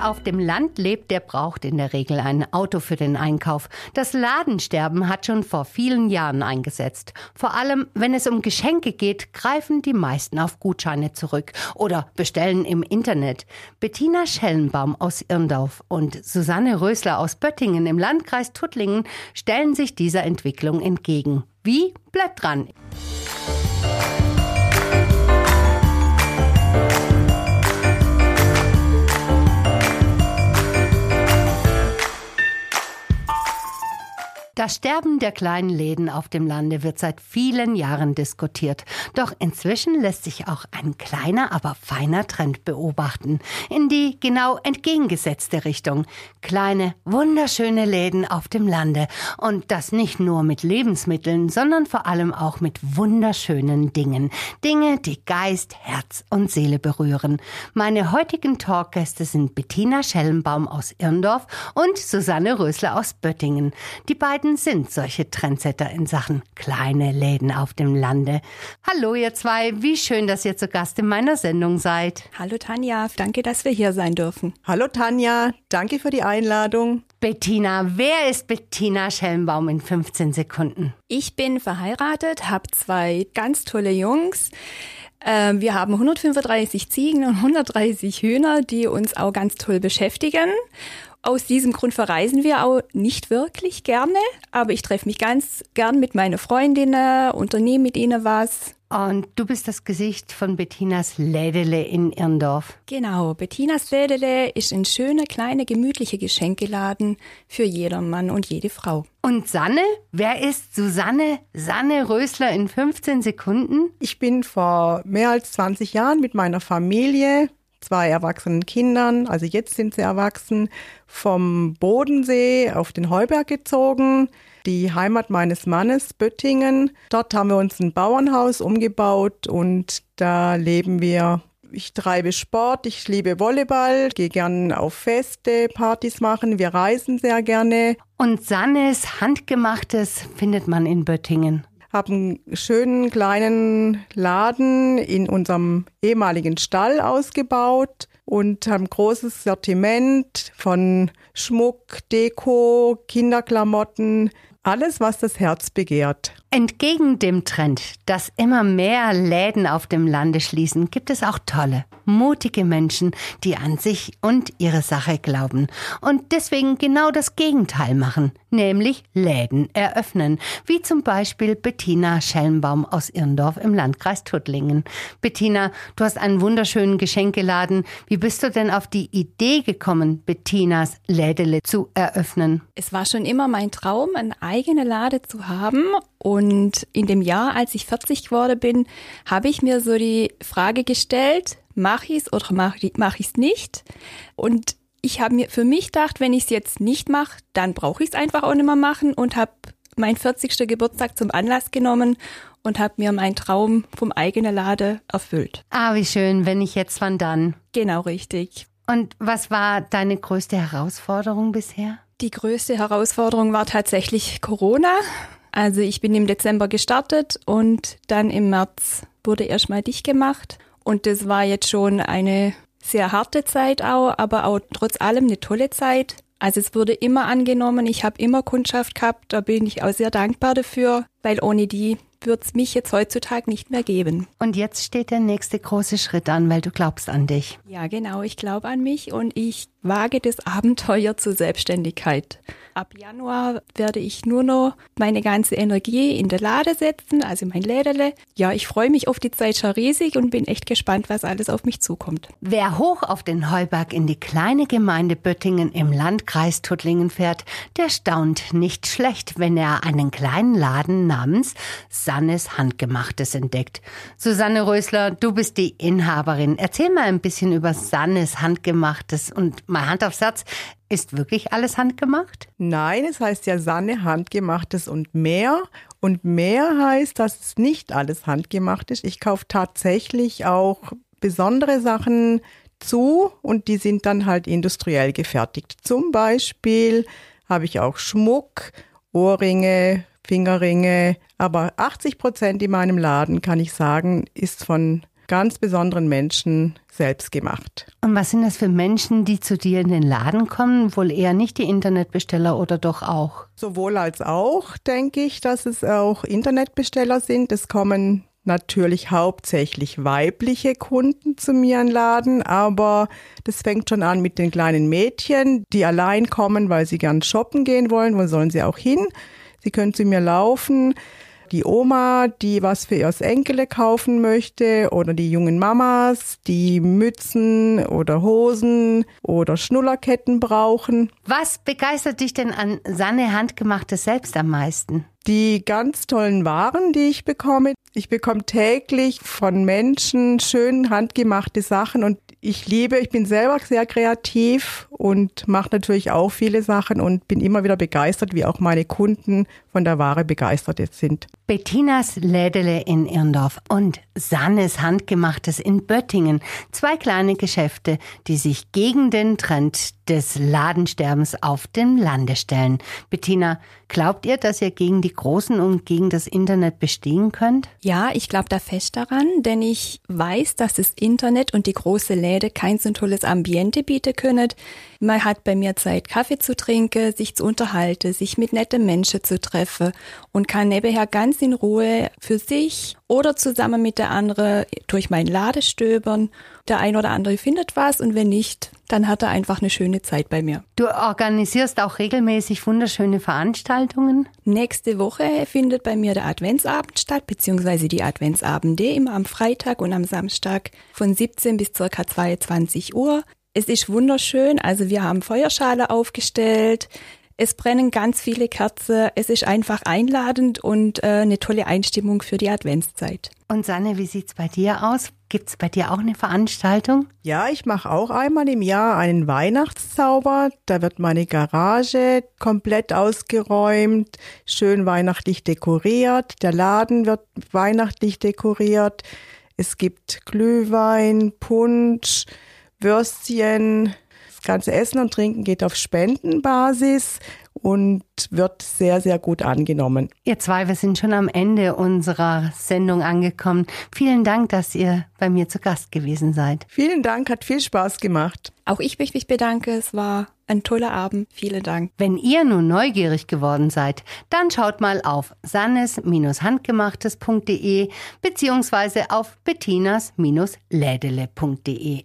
Wer auf dem Land lebt, der braucht in der Regel ein Auto für den Einkauf. Das Ladensterben hat schon vor vielen Jahren eingesetzt. Vor allem, wenn es um Geschenke geht, greifen die meisten auf Gutscheine zurück oder bestellen im Internet. Bettina Schellenbaum aus Irndorf und Susanne Rösler aus Böttingen im Landkreis Tuttlingen stellen sich dieser Entwicklung entgegen. Wie? Bleibt dran! Das Sterben der kleinen Läden auf dem Lande wird seit vielen Jahren diskutiert. Doch inzwischen lässt sich auch ein kleiner, aber feiner Trend beobachten. In die genau entgegengesetzte Richtung. Kleine, wunderschöne Läden auf dem Lande. Und das nicht nur mit Lebensmitteln, sondern vor allem auch mit wunderschönen Dingen. Dinge, die Geist, Herz und Seele berühren. Meine heutigen Talkgäste sind Bettina Schellenbaum aus Irndorf und Susanne Rösler aus Böttingen. Die beiden Läden sind solche Trendsetter in Sachen kleine Läden auf dem Lande. Hallo ihr zwei, wie schön, dass ihr zu Gast in meiner Sendung seid. Hallo Tanja, danke, dass wir hier sein dürfen. Hallo Tanja, danke für die Einladung. Bettina, wer ist Bettina Schellenbaum in 15 Sekunden? Ich bin verheiratet, habe zwei ganz tolle Jungs. Ähm, wir haben 135 Ziegen und 130 Hühner, die uns auch ganz toll beschäftigen. Aus diesem Grund verreisen wir auch nicht wirklich gerne, aber ich treffe mich ganz gern mit meinen Freundinnen, unternehme mit ihnen was. Und du bist das Gesicht von Bettinas Lädele in Irndorf. Genau, Bettinas Lädele ist ein schöner, kleiner, gemütlicher Geschenkeladen für jedermann und jede Frau. Und Sanne? Wer ist Susanne Sanne Rösler in 15 Sekunden? Ich bin vor mehr als 20 Jahren mit meiner Familie zwei erwachsenen Kindern, also jetzt sind sie erwachsen, vom Bodensee auf den Heuberg gezogen, die Heimat meines Mannes, Böttingen. Dort haben wir uns ein Bauernhaus umgebaut und da leben wir. Ich treibe Sport, ich liebe Volleyball, gehe gern auf Feste, Partys machen, wir reisen sehr gerne. Und Sannes Handgemachtes findet man in Böttingen haben einen schönen kleinen Laden in unserem ehemaligen Stall ausgebaut und haben großes Sortiment von Schmuck, Deko, Kinderklamotten, alles, was das Herz begehrt. Entgegen dem Trend, dass immer mehr Läden auf dem Lande schließen, gibt es auch tolle, mutige Menschen, die an sich und ihre Sache glauben und deswegen genau das Gegenteil machen, nämlich Läden eröffnen, wie zum Beispiel Bettina Schellenbaum aus Irndorf im Landkreis Tuttlingen. Bettina, du hast einen wunderschönen Geschenkeladen. Wie bist du denn auf die Idee gekommen, Bettinas Lädele zu eröffnen? Es war schon immer mein Traum, eine eigene Lade zu haben und in dem Jahr, als ich 40 geworden bin, habe ich mir so die Frage gestellt, mache ich es oder mache ich es nicht? Und ich habe mir für mich gedacht, wenn ich es jetzt nicht mache, dann brauche ich es einfach auch nicht mehr machen und habe meinen 40. Geburtstag zum Anlass genommen und habe mir meinen Traum vom eigenen Lade erfüllt. Ah, wie schön, wenn ich jetzt, wann dann? Genau richtig. Und was war deine größte Herausforderung bisher? Die größte Herausforderung war tatsächlich Corona. Also ich bin im Dezember gestartet und dann im März wurde erstmal dicht gemacht. Und das war jetzt schon eine sehr harte Zeit auch, aber auch trotz allem eine tolle Zeit. Also es wurde immer angenommen, ich habe immer Kundschaft gehabt, da bin ich auch sehr dankbar dafür, weil ohne die wird es mich jetzt heutzutage nicht mehr geben. Und jetzt steht der nächste große Schritt an, weil du glaubst an dich. Ja, genau, ich glaube an mich und ich wage das Abenteuer zur Selbstständigkeit. Ab Januar werde ich nur noch meine ganze Energie in der Lade setzen, also mein Lädele. Ja, ich freue mich auf die Zeit schon riesig und bin echt gespannt, was alles auf mich zukommt. Wer hoch auf den Heuberg in die kleine Gemeinde Böttingen im Landkreis Tuttlingen fährt, der staunt nicht schlecht, wenn er einen kleinen Laden namens Sannes Handgemachtes entdeckt. Susanne Rösler, du bist die Inhaberin. Erzähl mal ein bisschen über Sannes Handgemachtes und mal Hand aufs Herz. Ist wirklich alles handgemacht? Nein, es heißt ja Sanne handgemachtes und mehr. Und mehr heißt, dass es nicht alles handgemacht ist. Ich kaufe tatsächlich auch besondere Sachen zu und die sind dann halt industriell gefertigt. Zum Beispiel habe ich auch Schmuck, Ohrringe, Fingerringe, aber 80 Prozent in meinem Laden, kann ich sagen, ist von ganz besonderen Menschen selbst gemacht. Und was sind das für Menschen, die zu dir in den Laden kommen? Wohl eher nicht die Internetbesteller oder doch auch? Sowohl als auch denke ich, dass es auch Internetbesteller sind. Es kommen natürlich hauptsächlich weibliche Kunden zu mir in Laden, aber das fängt schon an mit den kleinen Mädchen, die allein kommen, weil sie gern shoppen gehen wollen. Wo sollen sie auch hin? Sie können zu mir laufen die Oma, die was für ihrs Enkele kaufen möchte oder die jungen Mamas, die Mützen oder Hosen oder Schnullerketten brauchen. Was begeistert dich denn an Sanne Handgemachtes selbst am meisten? Die ganz tollen Waren, die ich bekomme. Ich bekomme täglich von Menschen schön handgemachte Sachen und ich liebe, ich bin selber sehr kreativ und mache natürlich auch viele Sachen und bin immer wieder begeistert, wie auch meine Kunden von der Ware begeistert jetzt sind. Bettinas Lädele in Irndorf und Sannes Handgemachtes in Böttingen. Zwei kleine Geschäfte, die sich gegen den Trend des Ladensterbens auf dem Lande stellen. Bettina, glaubt ihr, dass ihr gegen die Großen und gegen das Internet bestehen könnt? Ja, ich glaube da fest daran, denn ich weiß, dass das Internet und die große Läde kein so tolles Ambiente bieten können. Man hat bei mir Zeit, Kaffee zu trinken, sich zu unterhalten, sich mit netten Menschen zu treffen und kann nebenher ganz in Ruhe für sich oder zusammen mit der anderen durch meinen Lade stöbern. Der ein oder andere findet was und wenn nicht, dann hat er einfach eine schöne Zeit bei mir. Du organisierst auch regelmäßig wunderschöne Veranstaltungen? Nächste Woche findet bei mir der Adventsabend statt, beziehungsweise die Adventsabende immer am Freitag und am Samstag von 17 bis circa 22 Uhr. Es ist wunderschön. Also wir haben Feuerschale aufgestellt. Es brennen ganz viele Kerzen. Es ist einfach einladend und äh, eine tolle Einstimmung für die Adventszeit. Und Sanne, wie sieht's bei dir aus? Gibt's bei dir auch eine Veranstaltung? Ja, ich mache auch einmal im Jahr einen Weihnachtszauber. Da wird meine Garage komplett ausgeräumt, schön weihnachtlich dekoriert. Der Laden wird weihnachtlich dekoriert. Es gibt Glühwein, Punsch, Würstchen. Das ganze Essen und Trinken geht auf Spendenbasis und wird sehr, sehr gut angenommen. Ihr zwei, wir sind schon am Ende unserer Sendung angekommen. Vielen Dank, dass ihr bei mir zu Gast gewesen seid. Vielen Dank, hat viel Spaß gemacht. Auch ich möchte mich bedanken. Es war ein toller Abend. Vielen Dank. Wenn ihr nun neugierig geworden seid, dann schaut mal auf sannes-handgemachtes.de beziehungsweise auf bettinas-lädele.de.